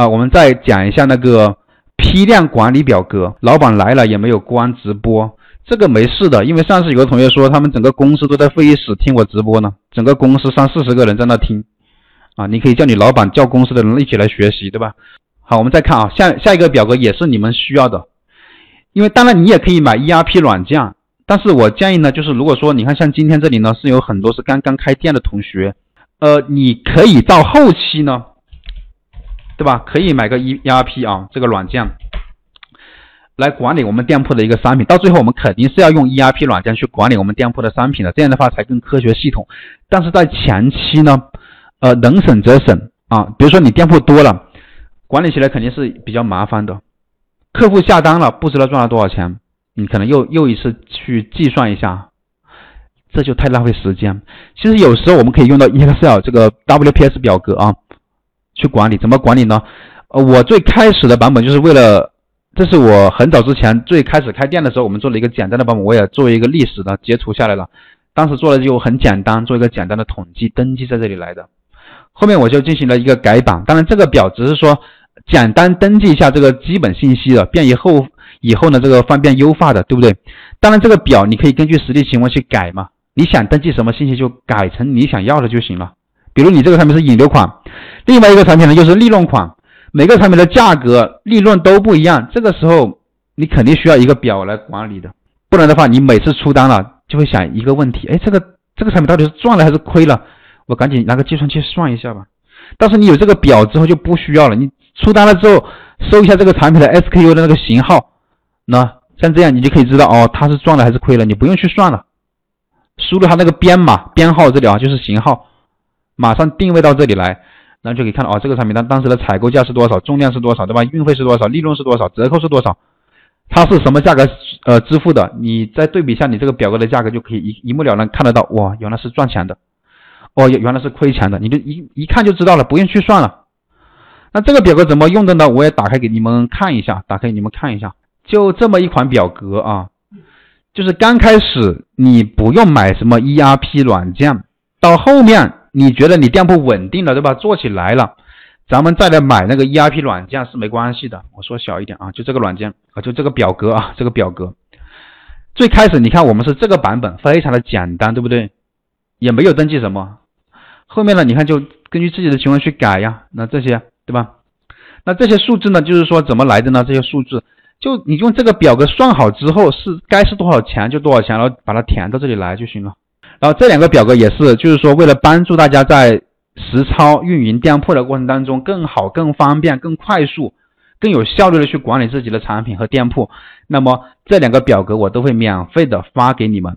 啊，我们再讲一下那个批量管理表格。老板来了也没有关直播，这个没事的，因为上次有个同学说他们整个公司都在会议室听我直播呢，整个公司三四十个人在那听，啊，你可以叫你老板叫公司的人一起来学习，对吧？好，我们再看啊，下下一个表格也是你们需要的，因为当然你也可以买 ERP 软件，但是我建议呢，就是如果说你看像今天这里呢是有很多是刚刚开店的同学，呃，你可以到后期呢，对吧？可以买个 E ERP 啊这个软件来管理我们店铺的一个商品，到最后我们肯定是要用 ERP 软件去管理我们店铺的商品的，这样的话才更科学系统。但是在前期呢，呃，能省则省啊，比如说你店铺多了。管理起来肯定是比较麻烦的，客户下单了不知道赚了多少钱，你可能又又一次去计算一下，这就太浪费时间。其实有时候我们可以用到 Excel 这个 WPS 表格啊，去管理。怎么管理呢？呃，我最开始的版本就是为了，这是我很早之前最开始开店的时候，我们做了一个简单的版本，我也作为一个历史的截图下来了。当时做的就很简单，做一个简单的统计登记在这里来的。后面我就进行了一个改版，当然这个表只是说。简单登记一下这个基本信息的，便以后以后呢这个方便优化的，对不对？当然这个表你可以根据实际情况去改嘛，你想登记什么信息就改成你想要的就行了。比如你这个产品是引流款，另外一个产品呢就是利润款，每个产品的价格、利润都不一样，这个时候你肯定需要一个表来管理的，不然的话你每次出单了就会想一个问题，哎，这个这个产品到底是赚了还是亏了？我赶紧拿个计算器算一下吧。但是你有这个表之后就不需要了，你。出单了之后，搜一下这个产品的 SKU 的那个型号，那像这样你就可以知道哦，它是赚了还是亏了，你不用去算了，输入它那个编码编号这里啊，就是型号，马上定位到这里来，然后就可以看到哦，这个产品它当时的采购价是多少，重量是多少，对吧？运费是多少，利润是多少，折扣是多少，它是什么价格呃支付的？你再对比一下你这个表格的价格，就可以一一目了然看得到，哇，原来是赚钱的，哦，原来是亏钱的，你就一一看就知道了，不用去算了。那这个表格怎么用的呢？我也打开给你们看一下，打开你们看一下，就这么一款表格啊，就是刚开始你不用买什么 ERP 软件，到后面你觉得你店铺稳定了，对吧？做起来了，咱们再来买那个 ERP 软件是没关系的。我说小一点啊，就这个软件啊，就这个表格啊，这个表格，最开始你看我们是这个版本，非常的简单，对不对？也没有登记什么，后面呢，你看就根据自己的情况去改呀，那这些。对吧？那这些数字呢？就是说怎么来的呢？这些数字就你用这个表格算好之后，是该是多少钱就多少钱，然后把它填到这里来就行了。然后这两个表格也是，就是说为了帮助大家在实操运营店铺的过程当中更好、更方便、更快速、更有效率的去管理自己的产品和店铺。那么这两个表格我都会免费的发给你们。